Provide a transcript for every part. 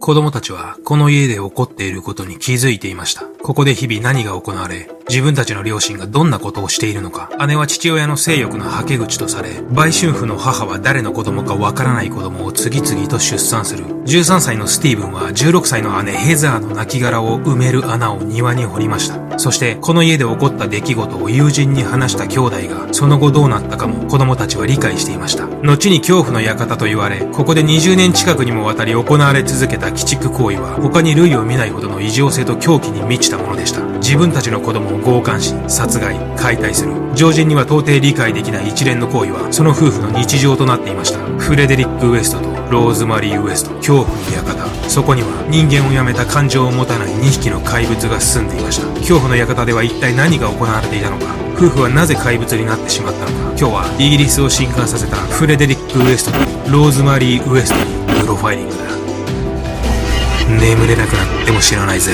子供たちはこの家で起こっていることに気づいていました。ここで日々何が行われ、自分たちの両親がどんなことをしているのか。姉は父親の性欲のはけ口とされ、売春婦の母は誰の子供かわからない子供を次々と出産する。13歳のスティーブンは16歳の姉ヘザーの亡骸を埋める穴を庭に掘りました。そしてこの家で起こった出来事を友人に話した兄弟が、その後どうなったかも子供たちは理解していました。後に恐怖の館と言われ、ここで20年近くにもわたり行われ続けた鬼畜行為は他に類を見ないほどの異常性と狂気に満ちたものでした自分たちの子供を強姦し殺害解体する。常人には到底理解できない一連の行為はその夫婦の日常となっていました。フレデリック・ウエストとローズマリー・ウエスト恐怖の館。そこには人間をやめた感情を持たない2匹の怪物が住んでいました。恐怖の館では一体何が行われていたのか。夫婦はなぜ怪物になってしまったのか。今日はイギリスを震撼させたフレデリック・ウエストとローズマリー・ウエストにプロファイリングだ。眠れなくなっても知らないぜ。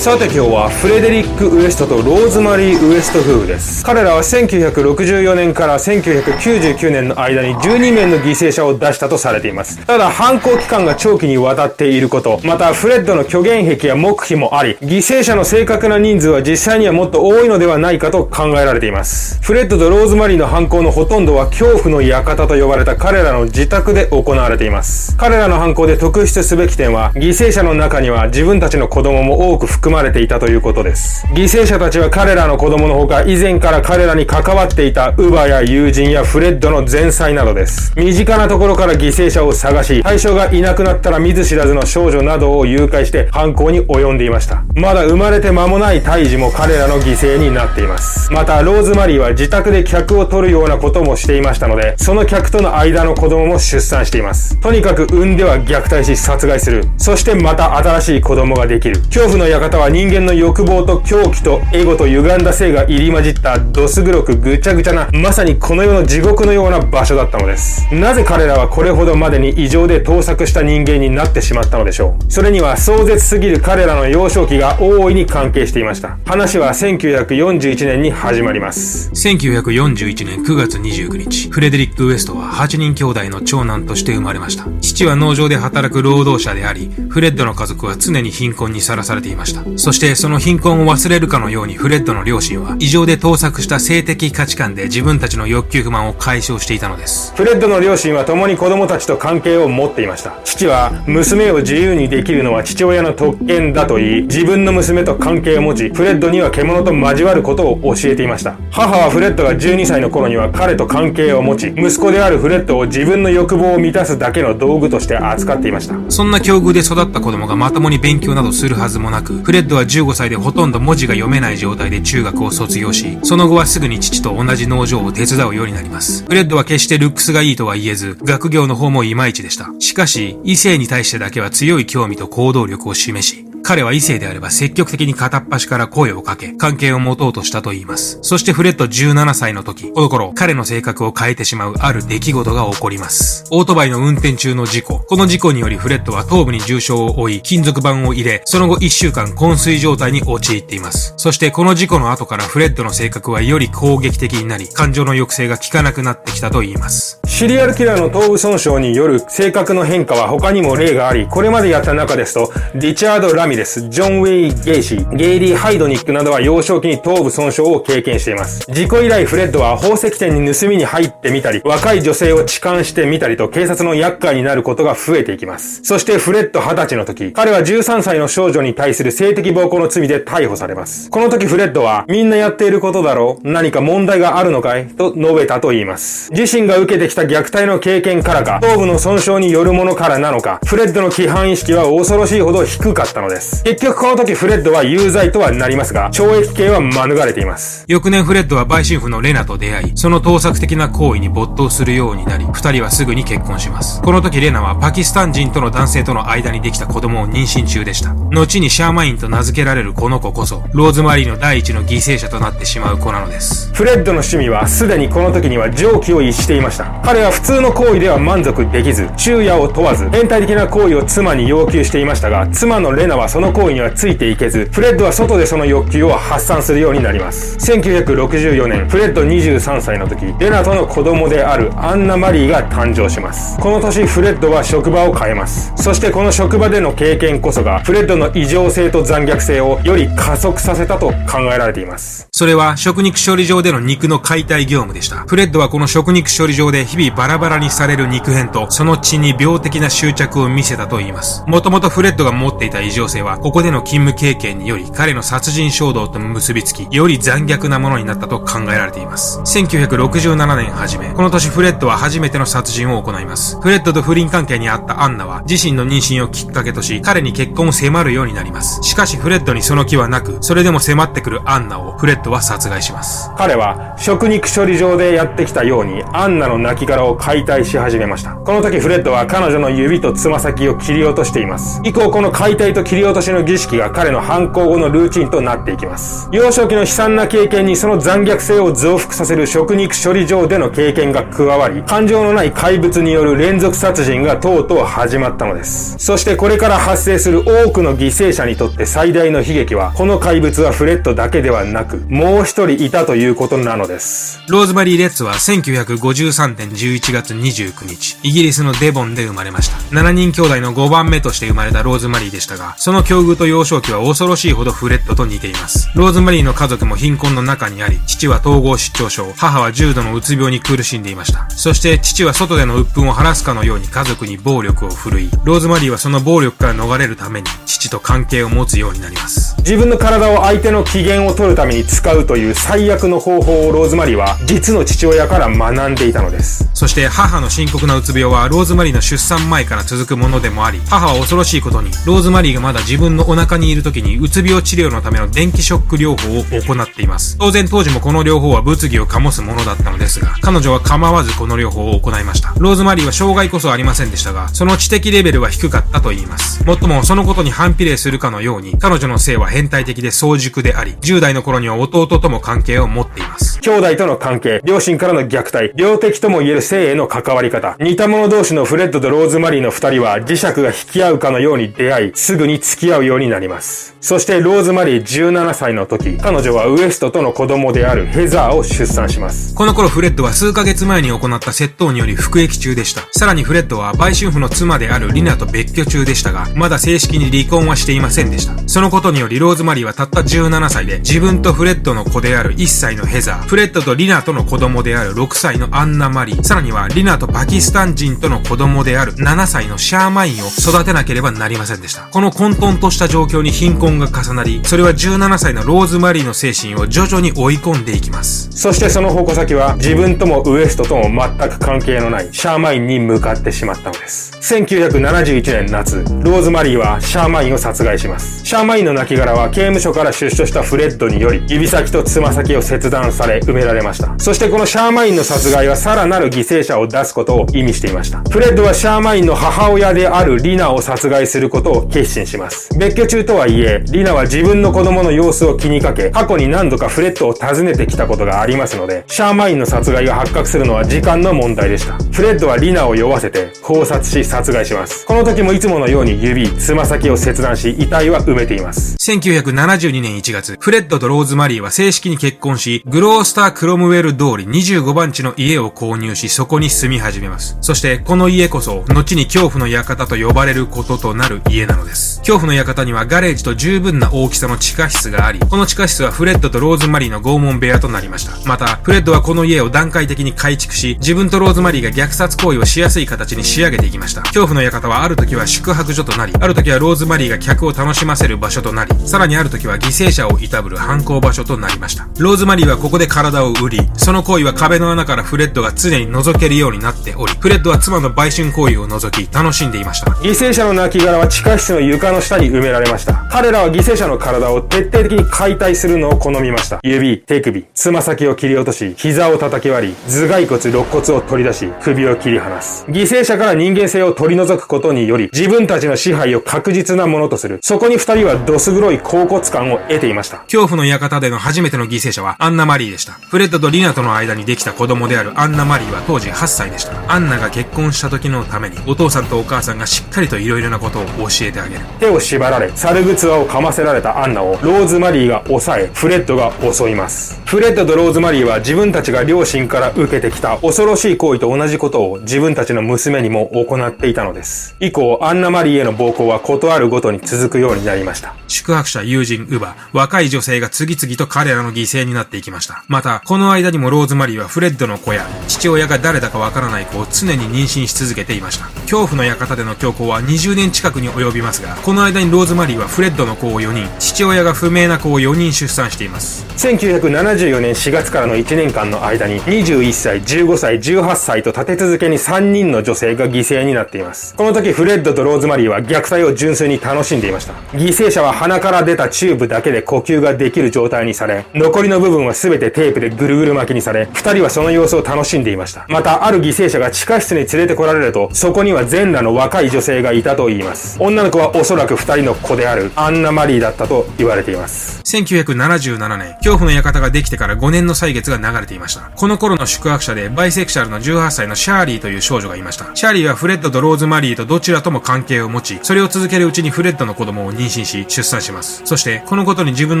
さて今日はフレデリック・ウエストとローズマリー・ウエスト夫婦です。彼らは1964年から1999年の間に12名の犠牲者を出したとされています。ただ犯行期間が長期にわたっていることまたフレッドの虚言癖や黙秘もあり犠牲者の正確な人数は実際にはもっと多いのではないかと考えられています。フレッドとローズマリーの犯行のほとんどは恐怖の館と呼ばれた彼らの自宅で行われています。彼らの犯行で特筆すべき点は犠牲者の中には自分たちの子供も多く含まれていたということです。犠牲者たちは彼らの子供のほか、以前から彼らに関わっていたウバや友人やフレッドの前妻などです。身近なところから犠牲者を探し、対象がいなくなったら見ず知らずの少女などを誘拐して犯行に及んでいました。まだ生まれて間もない胎児も彼らの犠牲になっています。また、ローズマリーは自宅で客を取るようなこともしていましたので、その客との間の子供も出産しています。とにかく産んでは虐待し殺害する。そしてまた新しい子供ができる。恐怖の館は人間の欲望と狂気とエゴと歪んだ性が入り混じったどす黒くぐちゃぐちゃなまさにこの世の地獄のような場所だったのです。なぜ彼らはこれほどまでに異常で盗作した人間になってしまったのでしょう。それには壮絶すぎる彼らの幼少期が大いに関係していました。話は1941年に始まります。1941年9月29日フレデリック・ウエストは8人兄弟の長男として生まれました。父は農場で働く労働者でありフレッドの家族は常に貧困にさらされていました。そしてその貧困を忘れるかのようにフレッドの両親は異常で盗作した性的価値観で自分たちの欲求不満を解消していたのです。フレッドの両親は共に子供たちと関係を持っていました。父は娘を自由にできるのは父親の特権だと言い、自分の娘と関係を持ち、フレッドには獣と交わることを教えていました。母はフレッドが12歳の頃には彼と関係を持ち、息子であるフレッドを自分の欲望を満たすだけの道具として扱っていました。そんな境遇で育った子供がまともに勉強などするはずもなく、フレッドは15歳でほとんど文字が読めない状態で中学を卒業し、その後はすぐに父と同じ農場を手伝うようになります。フレッドは決してルックスがいいとは言えず、学業の方もいまいちでした。しかし、異性に対してだけは強い興味と行動力を示し、彼は異性であれば積極的に片っ端から声をかけ、関係を持とうとしたと言います。そしてフレッド17歳の時、この頃、彼の性格を変えてしまうある出来事が起こります。オートバイの運転中の事故。この事故によりフレッドは頭部に重傷を負い、金属板を入れ、その後1週間昏睡状態に陥っています。そしてこの事故の後からフレッドの性格はより攻撃的になり、感情の抑制が効かなくなってきたと言います。シリアルキラーの頭部損傷による性格の変化は他にも例があり、これまでやった中ですと、リチャード・ラミレス、ジョン・ウェイン・ゲイシー、ゲイリー・ハイドニックなどは幼少期に頭部損傷を経験しています。事故以来フレッドは宝石店に盗みに入ってみたり、若い女性を痴漢してみたりと警察の厄介になることが増えていきます。そしてフレッド20歳の時、彼は13歳の少女に対する性的暴行の罪で逮捕されます。この時フレッドは、みんなやっていることだろう何か問題があるのかい？と述べたと言います。自身が受けてきた虐待の経験からか、頭部の損傷によるものからなのか、フレッドの規範意識は恐ろしいほど低かったのです。結局この時フレッドは有罪とはなりますが、懲役刑は免れています。翌年フレッドは売春婦のレナと出会い、その倒錯的な行為に没頭するようになり、二人はすぐに結婚します。この時レナはパキスタン人との男性との間にできた子供を妊娠中でした。後にシャーマインと名付けられるこの子こそ、ローズマリーの第一の犠牲者となってしまう子なのです。フレッドの趣味はすでにこの時には常軌を逸していました。彼は普通の行為では満足できず、昼夜を問わず、変態的な行為を妻に要求していましたが、妻のレナはその行為にはついていけず、フレッドは外でその欲求を発散するようになります。1964年、フレッド23歳の時、レナとの子供であるアンナ・マリーが誕生します。この年、フレッドは職場を変えます。そしてこの職場での経験こそが、フレッドの異常性と残虐性をより加速させたと考えられています。それは食肉処理場での肉の解体業務でした。フレッドはこの食肉処理場で日々バラバラにされる肉片とその血に病的な執着を見せたと言います。もともとフレッドが持っていた異常性は、ここでの勤務経験により彼の殺人衝動と結びつき、より残虐なものになったと考えられています。1967年初め、この年フレッドは初めての殺人を行います。フレッドと不倫関係にあったアンナは、自身の妊娠をきっかけとし、彼に結婚を迫るようになります。しかしフレッドにその気はなく、それでも迫ってくるアンナをフレッドは殺害します。彼は、食肉処理場でやってきたように、アンナの亡骸を解体し始めました。この時フレッドは彼女の指とつま先を切り落としています。以降この解体と切り落としの儀式が彼の犯行後のルーチンとなっていきます。幼少期の悲惨な経験にその残虐性を増幅させる食肉処理場での経験が加わり、感情のない怪物による連続殺人がとうとう始まったのです。そしてこれから発生する多くの犠牲者にとって最大の悲劇は、この怪物はフレッドだけではなく、もう一人いたということなのです。ローズマリー・レッツは1953年11月29日、イギリスのデボンで生まれました。7人兄弟の5番目として生まれたローズマリーでしたが、その境遇と幼少期は恐ろしいほどフレッドと似ています。ローズマリーの家族も貧困の中にあり、父は統合失調症、母は重度のうつ病に苦しんでいました。そして父は外での鬱憤を晴らすかのように家族に暴力を振るい、ローズマリーはその暴力から逃れるために父と関係を持つようになります。自分の体を相手の機嫌を取るために使うという最悪の方法をローズマリーは実の父親から学んでいたのです。そして母の深刻なうつ病はローズマリーの出産前から続くものでもあり、母は恐ろしいことに、ローズマリーがまだ自分のお腹にいる時にうつ病治療のための電気ショック療法を行っています。当然当時もこの療法は物議を醸すものだったのですが、彼女は構わずこの療法を行いました。ローズマリーは障害こそありませんでしたが、その知的レベルは低かったと言います。もっともそのことに反比例するかのように、彼女の性は変態的で早熟であり、10代の頃には弟とも関係を持っています。兄弟との関係、両親からの虐待、病的とも言える性への関わり方、似た者同士のフレッドとローズマリーの二人は磁石が引き合うかのように出会い、すぐに付き合うようになります。そしてローズマリー17歳の時、彼女はウエストとの子供であるヘザーを出産します。この頃フレッドは数ヶ月前に行った窃盗により服役中でした。さらにフレッドは売春婦の妻であるリナと別居中でしたが、まだ正式に離婚はしていませんでした。そのことによりローズマリーはたった17歳で、自分とフレッドの子である1歳のヘザー、フレッドとリナとの子供である6歳のアンナ・マリー、さらにはリナとパキスタン人との子供である7歳のシャーマインを育てなければなりませんでした。この混沌とした状況に貧困が重なり、それは17歳のローズマリーの精神を徐々に追い込んでいきます。そしてその矛先は自分ともウエストとも全く関係のないシャーマインに向かってしまったのです。1971年夏、ローズマリーはシャーマインを殺害します。シャーマインの亡骸は刑務所から出所したフレッドにより指先とつま先を切断され埋められました。そしてこのシャーマインの殺害はさらなる犠牲者を出すことを意味していました。フレッドはシャーマインの母親であるリナを殺害することを決心します。別居中とはいえ、リナは自分の子供の様子を気にかけ、過去に何度かフレッドを訪ねてきたことことがありますので、シャーマインの殺害が発覚するのは時間の問題でした。フレッドはリナを酔わせて絞殺し殺害します。この時もいつものように指、つま先を切断し、遺体は埋めています。1972年1月、フレッドとローズマリーは正式に結婚し、グロースター・クロムウェル通り25番地の家を購入し、そこに住み始めます。そして、この家こそ、後に恐怖の館と呼ばれることとなる家なのです。恐怖の館にはガレージと十分な大きさの地下室があり、この地下室はフレッドとローズマリーの拷問部屋となりました。また、フレッドはこの家を段階的に改築し、自分とローズマリーが虐殺行為をしやすい形に仕上げていきました。恐怖の館はある時は宿泊所となり、ある時はローズマリーが客を楽しませる場所となり、さらにある時は犠牲者をいたぶる犯行場所となりました。ローズマリーはここで体を売り、その行為は壁の穴からフレッドが常に覗けるようになっており、フレッドは妻の売春行為を覗き楽しんでいました。犠牲者の亡骸は地下室の床の下に埋められました。彼らは犠牲者の体を徹底的に解体するのを好みました。指、手首、つま先を切り落とし、膝を叩き割り、頭蓋骨、肋骨を取り出し、首を切り離す。犠牲者から人間性を取り除くことにより、自分たちの支配を確実なものとする。そこに二人はどす黒い甲骨感を得ていました。恐怖の館での初めての犠牲者はアンナ・マリーでした。フレッドとリナとの間にできた子供であるアンナ・マリーは当時8歳でした。アンナが結婚した時のために、お父さんとお母さんがしっかりと色々なことを教えてあげる。手を縛られ、猿靴輪をかませられたアンナをローズマリーが抑え、フレッドが襲います。フレッドとローズマリーは自分たちが両親から受けてきた恐ろしい行為と同じことを自分たちの娘にも行っていたのです。以降、アンナマリーへの暴行は事あるごとに続くようになりました。宿泊者、友人、乳母、若い女性が次々と彼らの犠牲になっていきました。また、この間にもローズマリーはフレッドの子や父親が誰だかわからない子を常に妊娠し続けていました。恐怖の館での凶行は20年近くに及びますが、この間にローズマリーはフレッドの子を4人、父親が不明な子を4人出産しています。1974年4月からの1年間の間に21歳、15歳、18歳と立て続けに3人の女性が犠牲になっています。この時フレッドとローズマリーは虐待を純粋に楽しんでいました。犠牲者は鼻から出たチューブだけで呼吸ができる状態にされ、残りの部分は全てテープでぐるぐる巻きにされ、2人はその様子を楽しんでいました。また、ある犠牲者が地下室に連れてこられると、そこには全裸の若い女性がいたと言います。女の子はおそらく2人の子であるアンナ・マリーだったと言われています。1977年、恐怖の館ができてから5年の歳月が流れていました。この頃の宿泊者でバイセクシャルの18歳のシャーリーという少女がいました。シャーリーはフレッドとローズマリーとどちらとも関係を持ち、それを続けるうちにフレッドの子供を妊娠し、出産します。そして、このことに自分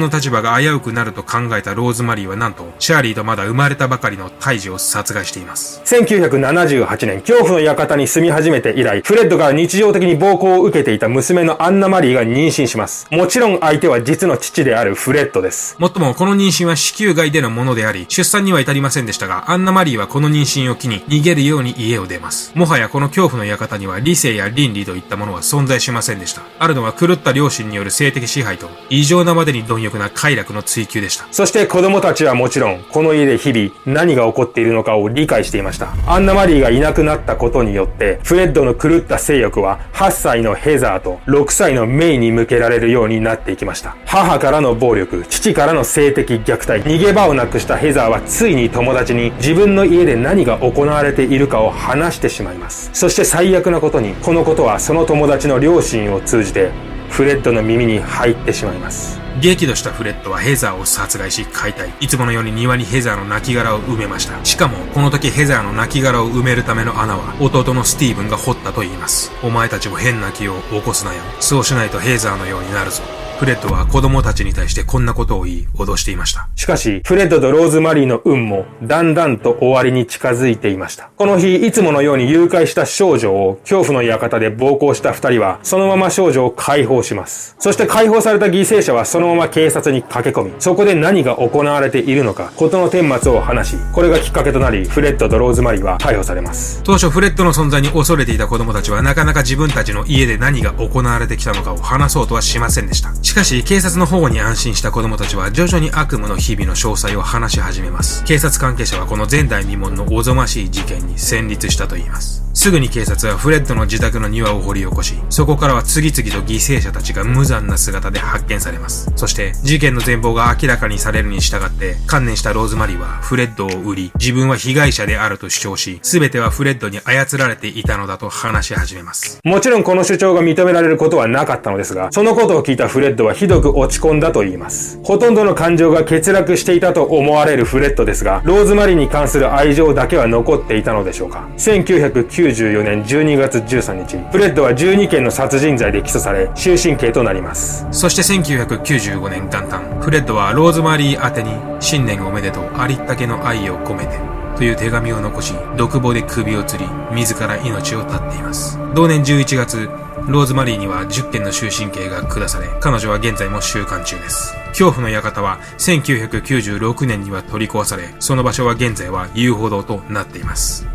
の立場が危うくなると考えたローズマリーはなんと、シャーリーとまだ生まれたばかりの胎児を殺害しています。1978年、恐怖の館に住み始めて以来、フレッドから日常的に暴行を受けていた娘のアンナ・マリーが妊娠します。もちろん相手は実の父であるフレッドです。もっとも、この妊娠は子宮外でのものであり、出産には至りませんでしたが、アンナ・マリーはこの妊娠を機に逃げるように家を出ます。もはやこの恐怖の館には理性や倫理といったものは存在しませんでした。あるのは狂った両親による性的支配と、異常なまでに貪欲な快楽の追求でした。そして子供たちはもちろん、この家で日々何が起こっているのかを理解していました。アンナ・マリーがいなくなったことによって、フレッドの狂った性欲は8歳のヘザーと6歳のメイに向けられるようになっていきました。母からの暴力、父からの性的虐待、逃げ場ををなくしたヘザーはついに友達に自分の家で何が行われているかを話してしまいます。そして最悪なことに、このことはその友達の両親を通じて、フレッドの耳に入ってしまいます。激怒したフレッドはヘザーを殺害し解体。いつものように庭にヘザーの亡骸を埋めました。しかも、この時ヘザーの亡骸を埋めるための穴は、弟のスティーブンが掘ったと言います。お前たちも変な気を起こすなよ。そうしないとヘザーのようになるぞ。フレッドは子供たちに対してこんなことを言い、脅していました。しかし、フレッドとローズマリーの運も、だんだんと終わりに近づいていました。この日、いつものように誘拐した少女を、恐怖の館で暴行した二人は、そのまま少女を解放します。そして解放された犠牲者はそのまま警察に駆け込み、そこで何が行われているのか、事の顛末を話し、これがきっかけとなり、フレッドとローズマリーは逮捕されます。当初、フレッドの存在に恐れていた子供たちは、なかなか自分たちの家で何が行われてきたのかを話そうとはしませんでした。しかし、警察の保護に安心した子供たちは徐々に悪夢の日々の詳細を話し始めます。警察関係者はこの前代未聞のおぞましい事件に戦慄したと言います。すぐに警察はフレッドの自宅の庭を掘り起こし、そこからは次々と犠牲者たちが無残な姿で発見されます。そして、事件の全貌が明らかにされるに従って、観念したローズマリーはフレッドを売り、自分は被害者であると主張し、すべてはフレッドに操られていたのだと話し始めます。もちろんこの主張が認められることはなかったのですが、そのことを聞いたフレッドはひどく落ち込んだと言います。ほとんどの感情が欠落していたと思われるフレッドですが、ローズマリーに関する愛情だけは残っていたのでしょうか。1994年12月13日、フレッドは12件の殺人罪で起訴され、終身刑となります。そして1995年元旦、フレッドはローズマリー宛てに、新年おめでとう、ありったけの愛を込めて、という手紙を残し、独房で首を吊り、自ら命を絶っています。同年11月、ローズマリーには10件の終身刑が下され、彼女は現在も収監中です。恐怖の館は1996年には取り壊され、その場所は現在は遊歩道となっています。